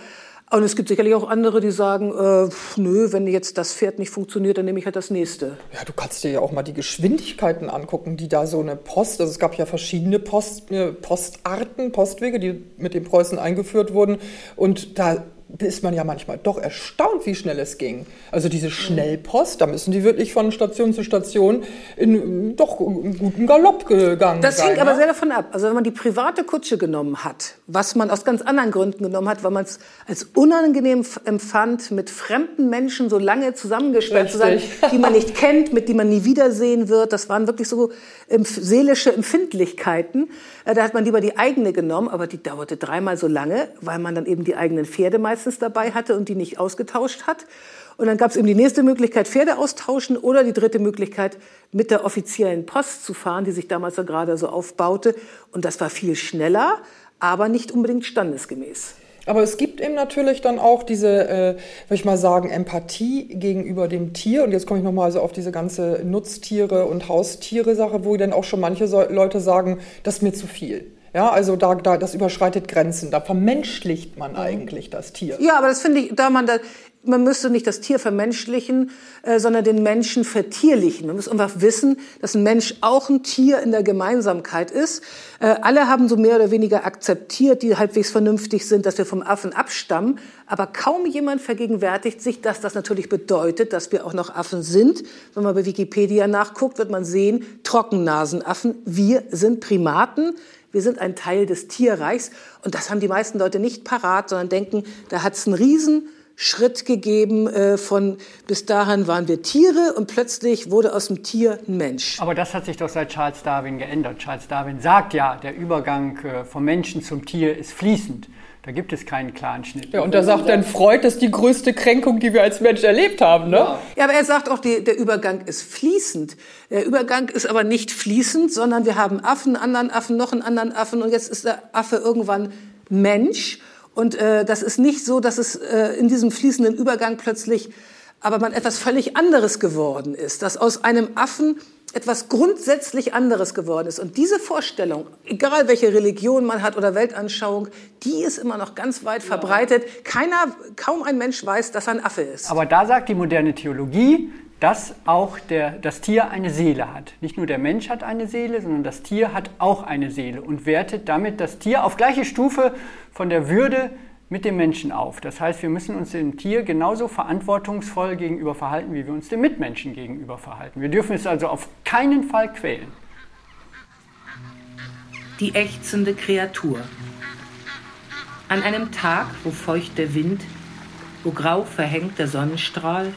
Und es gibt sicherlich auch andere, die sagen, äh, nö, wenn jetzt das Pferd nicht funktioniert, dann nehme ich halt das nächste. Ja, du kannst dir ja auch mal die Geschwindigkeiten angucken, die da so eine Post, also es gab ja verschiedene Post, äh, Postarten, Postwege, die mit den Preußen eingeführt wurden. Und da ist man ja manchmal doch erstaunt, wie schnell es ging. Also diese Schnellpost, da müssen die wirklich von Station zu Station in doch einen guten Galopp gegangen das sein. Das hängt aber sehr davon ab. Also wenn man die private Kutsche genommen hat, was man aus ganz anderen Gründen genommen hat, weil man es als unangenehm empfand, mit fremden Menschen so lange zusammengesperrt zu sein, <laughs> die man nicht kennt, mit denen man nie wiedersehen wird, das waren wirklich so seelische Empfindlichkeiten. Äh, da hat man lieber die eigene genommen, aber die dauerte dreimal so lange, weil man dann eben die eigenen Pferde meistens dabei hatte und die nicht ausgetauscht hat. Und dann gab es eben die nächste Möglichkeit, Pferde austauschen oder die dritte Möglichkeit, mit der offiziellen Post zu fahren, die sich damals ja gerade so aufbaute. Und das war viel schneller, aber nicht unbedingt standesgemäß. Aber es gibt eben natürlich dann auch diese, äh, würde ich mal sagen, Empathie gegenüber dem Tier. Und jetzt komme ich nochmal so auf diese ganze Nutztiere und Haustiere-Sache, wo dann auch schon manche so Leute sagen, das ist mir zu viel. Ja, also da, da, das überschreitet Grenzen. Da vermenschlicht man eigentlich das Tier. Ja, aber das finde ich, da man da, man müsste nicht das Tier vermenschlichen, äh, sondern den Menschen vertierlichen. Man muss einfach wissen, dass ein Mensch auch ein Tier in der Gemeinsamkeit ist. Äh, alle haben so mehr oder weniger akzeptiert, die halbwegs vernünftig sind, dass wir vom Affen abstammen. Aber kaum jemand vergegenwärtigt sich, dass das natürlich bedeutet, dass wir auch noch Affen sind. Wenn man bei Wikipedia nachguckt, wird man sehen, Trockennasenaffen, wir sind Primaten. Wir sind ein Teil des Tierreichs und das haben die meisten Leute nicht parat, sondern denken, da hat es einen riesen Schritt gegeben äh, von bis dahin waren wir Tiere und plötzlich wurde aus dem Tier ein Mensch. Aber das hat sich doch seit Charles Darwin geändert. Charles Darwin sagt ja, der Übergang äh, vom Menschen zum Tier ist fließend. Da gibt es keinen klaren Schnitt. Ja, und da sagt dann Freud, das ist die größte Kränkung, die wir als Mensch erlebt haben, ne? Ja, ja aber er sagt auch, die, der Übergang ist fließend. Der Übergang ist aber nicht fließend, sondern wir haben Affen, anderen Affen, noch einen anderen Affen und jetzt ist der Affe irgendwann Mensch. Und äh, das ist nicht so, dass es äh, in diesem fließenden Übergang plötzlich aber man etwas völlig anderes geworden ist, dass aus einem Affen etwas grundsätzlich anderes geworden ist. Und diese Vorstellung, egal welche Religion man hat oder Weltanschauung, die ist immer noch ganz weit verbreitet. Keiner, kaum ein Mensch weiß, dass er ein Affe ist. Aber da sagt die moderne Theologie, dass auch der, das Tier eine Seele hat. Nicht nur der Mensch hat eine Seele, sondern das Tier hat auch eine Seele und wertet damit das Tier auf gleiche Stufe von der Würde mit dem Menschen auf. Das heißt, wir müssen uns dem Tier genauso verantwortungsvoll gegenüber verhalten, wie wir uns dem Mitmenschen gegenüber verhalten. Wir dürfen es also auf keinen Fall quälen. Die ächzende Kreatur. An einem Tag, wo feucht der Wind, wo grau verhängt der Sonnenstrahl,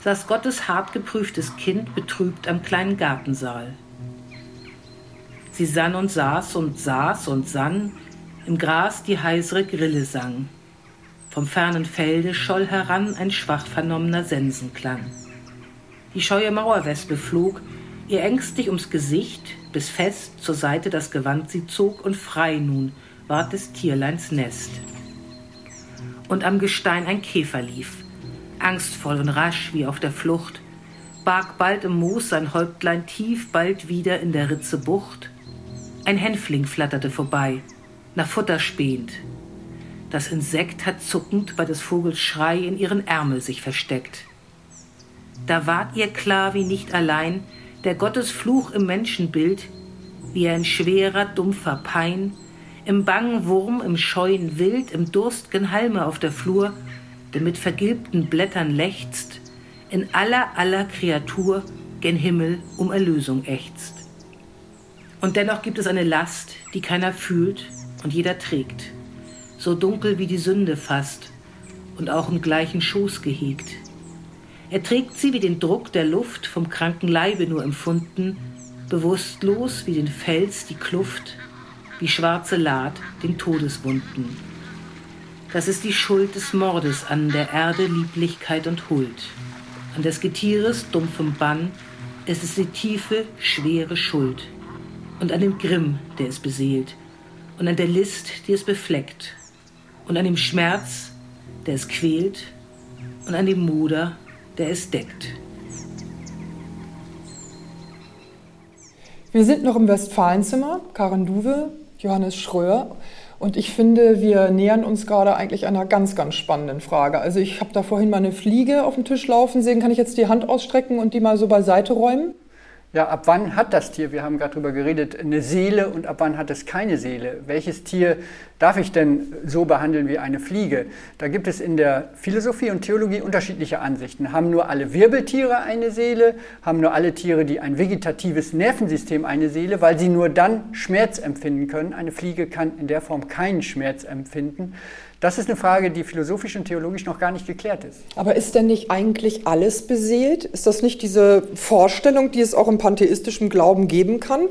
saß Gottes hart geprüftes Kind betrübt am kleinen Gartensaal. Sie sann und saß und saß und sann, im Gras die heisere Grille sang. Vom fernen Felde scholl heran ein schwach vernommener Sensenklang. Die scheue Mauerwespe flog, ihr ängstlich ums Gesicht, bis fest zur Seite das Gewand sie zog und frei nun ward des Tierleins Nest. Und am Gestein ein Käfer lief, angstvoll und rasch wie auf der Flucht, barg bald im Moos sein Häuptlein tief, bald wieder in der Ritze Bucht. Ein Hänfling flatterte vorbei, nach Futter spähend. Das Insekt hat zuckend bei des Vogels Schrei in ihren Ärmel sich versteckt. Da ward ihr klar wie nicht allein der Gottesfluch im Menschenbild, wie ein schwerer, dumpfer Pein, im bangen Wurm, im scheuen Wild, im durstgen Halme auf der Flur, der mit vergilbten Blättern lechzt, in aller, aller Kreatur gen Himmel um Erlösung ächzt. Und dennoch gibt es eine Last, die keiner fühlt, und jeder trägt, so dunkel wie die Sünde fast und auch im gleichen Schoß gehegt. Er trägt sie wie den Druck der Luft vom kranken Leibe nur empfunden, bewusstlos wie den Fels die Kluft, wie schwarze Laht den Todeswunden. Das ist die Schuld des Mordes an der Erde Lieblichkeit und Huld. An des Getieres dumpfem Bann ist es die tiefe, schwere Schuld. Und an dem Grimm, der es beseelt, und an der List, die es befleckt, und an dem Schmerz, der es quält, und an dem Moder, der es deckt. Wir sind noch im Westfalenzimmer, Karen Duwe, Johannes Schröer. Und ich finde, wir nähern uns gerade eigentlich einer ganz, ganz spannenden Frage. Also ich habe da vorhin mal eine Fliege auf dem Tisch laufen sehen. Kann ich jetzt die Hand ausstrecken und die mal so beiseite räumen? Ja, ab wann hat das Tier, wir haben gerade darüber geredet, eine Seele und ab wann hat es keine Seele? Welches Tier darf ich denn so behandeln wie eine Fliege? Da gibt es in der Philosophie und Theologie unterschiedliche Ansichten. Haben nur alle Wirbeltiere eine Seele? Haben nur alle Tiere, die ein vegetatives Nervensystem eine Seele, weil sie nur dann Schmerz empfinden können? Eine Fliege kann in der Form keinen Schmerz empfinden. Das ist eine Frage, die philosophisch und theologisch noch gar nicht geklärt ist. Aber ist denn nicht eigentlich alles beseelt? Ist das nicht diese Vorstellung, die es auch im pantheistischen Glauben geben kann?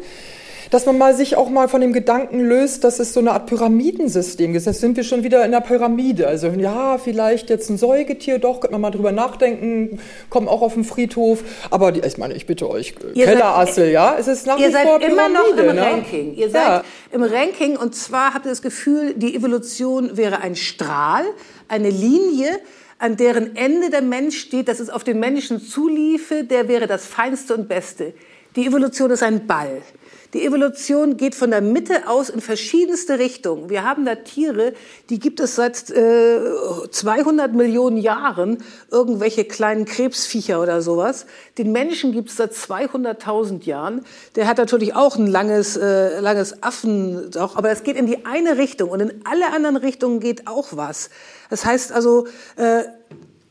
Dass man mal sich auch mal von dem Gedanken löst, dass es so eine Art Pyramidensystem ist. Jetzt sind wir schon wieder in der Pyramide. Also ja, vielleicht jetzt ein Säugetier, doch, könnte man mal drüber nachdenken, kommen auch auf den Friedhof. Aber die, ich meine, ich bitte euch, Ihr Kellerassel, ja, es ist nach Ihr wie seid vor immer noch Pyramide, im ne? Ranking. Ihr seid Ja. im Ranking und zwar habt ihr das Gefühl, die Evolution wäre ein Strahl, eine Linie, an deren Ende der Mensch steht, dass es auf den Menschen zuliefe, der wäre das Feinste und Beste. Die Evolution ist ein Ball. Die Evolution geht von der Mitte aus in verschiedenste Richtungen. Wir haben da Tiere, die gibt es seit äh, 200 Millionen Jahren, irgendwelche kleinen Krebsviecher oder sowas. Den Menschen gibt es seit 200.000 Jahren. Der hat natürlich auch ein langes, äh, langes Affen, auch, aber es geht in die eine Richtung und in alle anderen Richtungen geht auch was. Das heißt also, äh,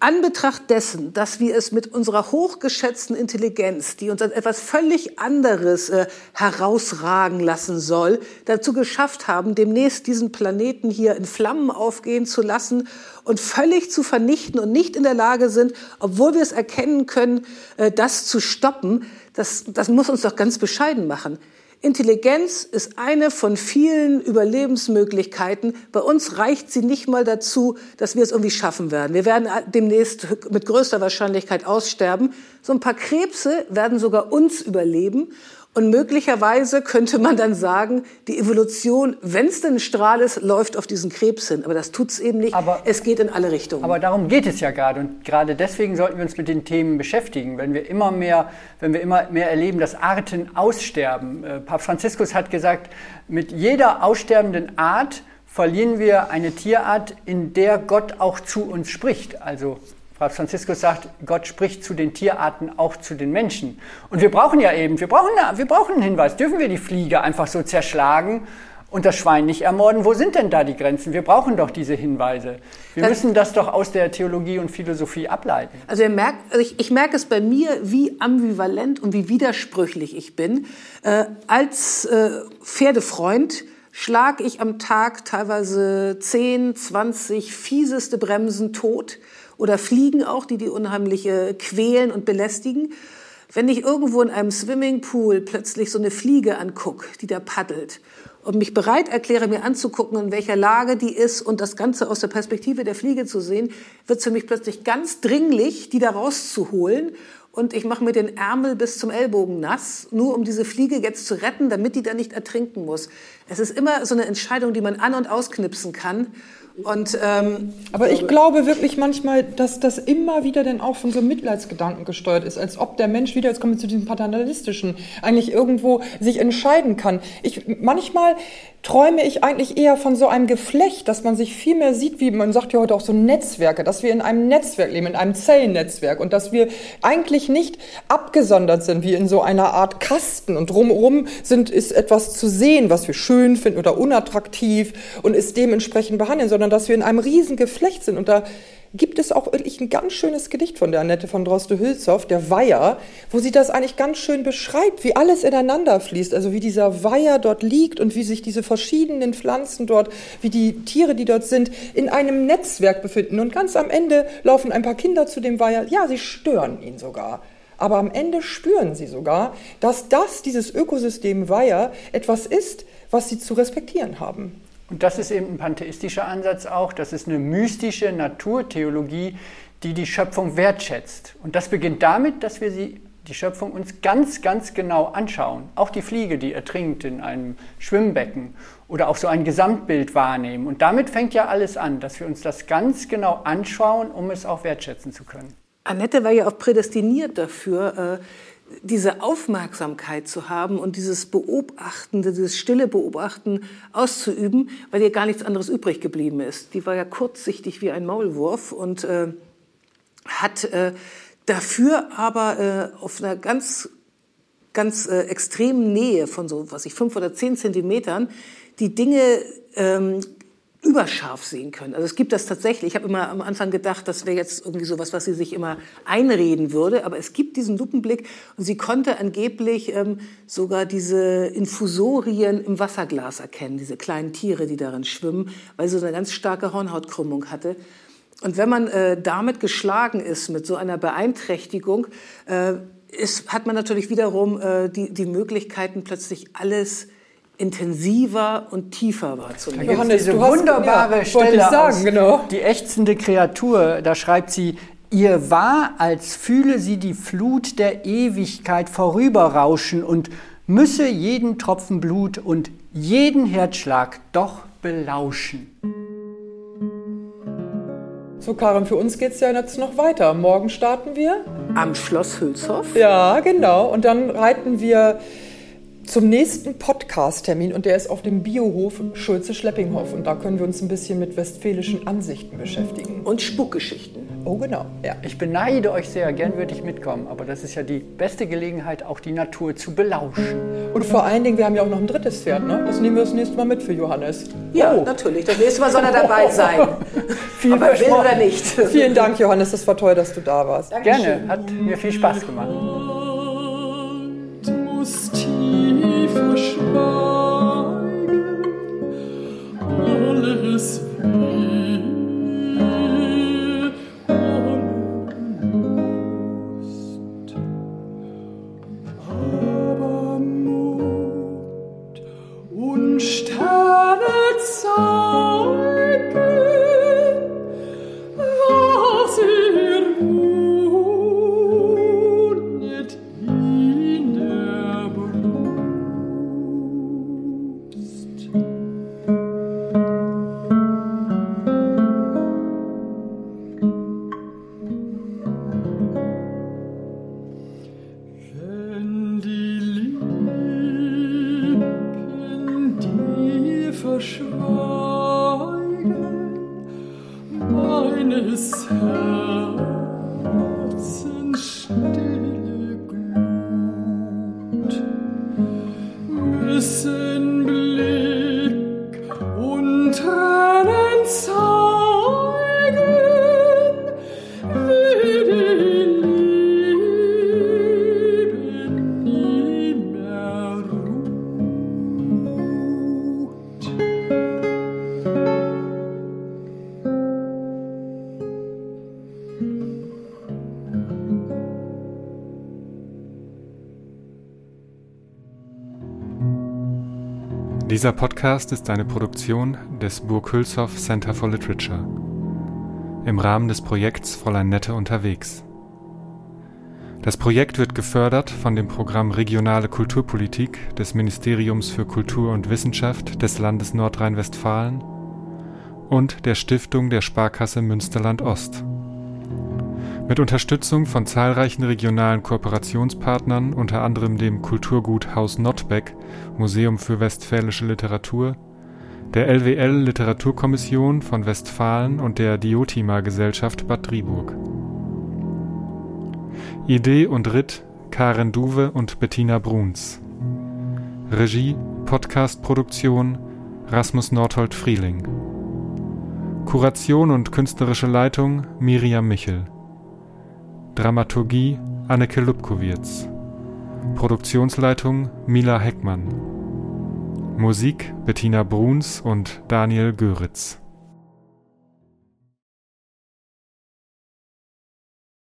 Anbetracht dessen, dass wir es mit unserer hochgeschätzten Intelligenz, die uns als etwas völlig anderes äh, herausragen lassen soll, dazu geschafft haben, demnächst diesen Planeten hier in Flammen aufgehen zu lassen und völlig zu vernichten und nicht in der Lage sind, obwohl wir es erkennen können, äh, das zu stoppen, das, das muss uns doch ganz bescheiden machen. Intelligenz ist eine von vielen Überlebensmöglichkeiten. Bei uns reicht sie nicht mal dazu, dass wir es irgendwie schaffen werden. Wir werden demnächst mit größter Wahrscheinlichkeit aussterben. So ein paar Krebse werden sogar uns überleben. Und möglicherweise könnte man dann sagen, die Evolution, wenn es denn ein Strahl ist, läuft auf diesen Krebs hin. Aber das tut es eben nicht. Aber- es geht in alle Richtungen. Aber darum geht es ja gerade. Und gerade deswegen sollten wir uns mit den Themen beschäftigen. Wenn wir immer mehr, wenn wir immer mehr erleben, dass Arten aussterben. Äh, Papst Franziskus hat gesagt, mit jeder aussterbenden Art verlieren wir eine Tierart, in der Gott auch zu uns spricht. Also Papst Franziskus sagt, Gott spricht zu den Tierarten, auch zu den Menschen. Und wir brauchen ja eben, wir brauchen, wir brauchen einen Hinweis. Dürfen wir die Fliege einfach so zerschlagen und das Schwein nicht ermorden? Wo sind denn da die Grenzen? Wir brauchen doch diese Hinweise. Wir Das- müssen das doch aus der Theologie und Philosophie ableiten. Also, ihr merkt, also ich, ich merke es bei mir, wie ambivalent und wie widersprüchlich ich bin. Äh, als äh, Pferdefreund schlage ich am Tag teilweise 10, 20 fieseste Bremsen tot oder Fliegen auch, die die unheimlich äh, quälen und belästigen. Wenn ich irgendwo in einem Swimmingpool plötzlich so eine Fliege anguck, die da paddelt und mich bereit erkläre, mir anzugucken, in welcher Lage die ist und das Ganze aus der Perspektive der Fliege zu sehen, wird es für mich plötzlich ganz dringlich, die da rauszuholen. Und ich mache mir den Ärmel bis zum Ellbogen nass, nur um diese Fliege jetzt zu retten, damit die da nicht ertrinken muss. Es ist immer so eine Entscheidung, die man an- und ausknipsen kann. Und ähm, Aber ich glaube wirklich manchmal, dass das immer wieder dann auch von so Mitleidsgedanken gesteuert ist, als ob der Mensch wieder, jetzt kommen wir zu diesem paternalistischen, eigentlich irgendwo sich entscheiden kann. Ich, manchmal träume ich eigentlich eher von so einem Geflecht, dass man sich viel mehr sieht, wie man sagt ja heute auch so Netzwerke, dass wir in einem Netzwerk leben, in einem Zellennetzwerk und dass wir eigentlich nicht abgesondert sind, wie in so einer Art Kasten und drumherum sind, ist etwas zu sehen, was wir schön finden oder unattraktiv und es dementsprechend behandeln, sondern dass wir in einem riesen Geflecht sind und da gibt es auch wirklich ein ganz schönes Gedicht von der Annette von Droste-Hülshoff, der Weiher, wo sie das eigentlich ganz schön beschreibt, wie alles ineinander fließt, also wie dieser Weiher dort liegt und wie sich diese verschiedenen Pflanzen dort, wie die Tiere, die dort sind, in einem Netzwerk befinden. Und ganz am Ende laufen ein paar Kinder zu dem Weiher, ja, sie stören ihn sogar. Aber am Ende spüren sie sogar, dass das, dieses Ökosystem Weiher, etwas ist, was sie zu respektieren haben. Und das ist eben ein pantheistischer Ansatz auch. Das ist eine mystische Naturtheologie, die die Schöpfung wertschätzt. Und das beginnt damit, dass wir sie, die Schöpfung uns ganz, ganz genau anschauen. Auch die Fliege, die ertrinkt in einem Schwimmbecken oder auch so ein Gesamtbild wahrnehmen. Und damit fängt ja alles an, dass wir uns das ganz genau anschauen, um es auch wertschätzen zu können. Annette war ja auch prädestiniert dafür, äh, diese Aufmerksamkeit zu haben und dieses Beobachtende, dieses stille Beobachten auszuüben, weil ihr gar nichts anderes übrig geblieben ist. Die war ja kurzsichtig wie ein Maulwurf und äh, hat äh, dafür aber äh, auf einer ganz ganz äh, extremen Nähe von so, was ich, fünf oder zehn Zentimetern, die Dinge ähm, überscharf sehen können. Also es gibt das tatsächlich. Ich habe immer am Anfang gedacht, das wäre jetzt irgendwie sowas, was sie sich immer einreden würde. Aber es gibt diesen Lupenblick und sie konnte angeblich ähm, sogar diese Infusorien im Wasserglas erkennen, diese kleinen Tiere, die darin schwimmen, weil sie so eine ganz starke Hornhautkrümmung hatte. Und wenn man äh, damit geschlagen ist, mit so einer Beeinträchtigung, äh, ist, hat man natürlich wiederum äh, die, die Möglichkeiten, plötzlich alles intensiver und tiefer wahrzunehmen. Johannes, diese du hast- wunderbare ja, Stelle sagen, aus genau. Die ächzende Kreatur, da schreibt sie, ihr war, als fühle sie die Flut der Ewigkeit vorüberrauschen und müsse jeden Tropfen Blut und jeden Herzschlag doch belauschen. So, Karin, für uns geht es ja jetzt noch weiter. Morgen starten wir. Am Schloss Hülshoff. Ja, genau. Und dann reiten wir zum nächsten Podcast-Termin und der ist auf dem Biohof Schulze-Schleppinghof. Und da können wir uns ein bisschen mit westfälischen Ansichten beschäftigen. Und Spukgeschichten. Oh, genau. Ja. Ich beneide euch sehr, gern würde ich mitkommen, aber das ist ja die beste Gelegenheit, auch die Natur zu belauschen. Und vor allen Dingen, wir haben ja auch noch ein drittes Pferd, ne? Das nehmen wir das nächste Mal mit für Johannes. Ja, Oh. natürlich. Das nächste Mal soll er dabei sein. <laughs> Viel Aber will oder nicht. Vielen Dank, Johannes. Das war toll, dass du da warst. Gerne, hat mir viel Spaß gemacht. Dieser Podcast ist eine Produktion des Burg Hülshoff Center for Literature im Rahmen des Projekts Fräulein Nette unterwegs. Das Projekt wird gefördert von dem Programm Regionale Kulturpolitik des Ministeriums für Kultur und Wissenschaft des Landes Nordrhein-Westfalen und der Stiftung der Sparkasse Münsterland Ost. Mit Unterstützung von zahlreichen regionalen Kooperationspartnern, unter anderem dem Kulturgut Haus Nottbeck, Museum für Westfälische Literatur, der LWL Literaturkommission von Westfalen und der Diotima Gesellschaft Bad Driburg. Idee und Ritt Karen Duwe und Bettina Bruns. Regie, Podcastproduktion Rasmus Nordhold Frieling. Kuration und künstlerische Leitung Miriam Michel. Dramaturgie Anneke Lubkowitz. Produktionsleitung Mila Heckmann. Musik Bettina Bruns und Daniel Göritz.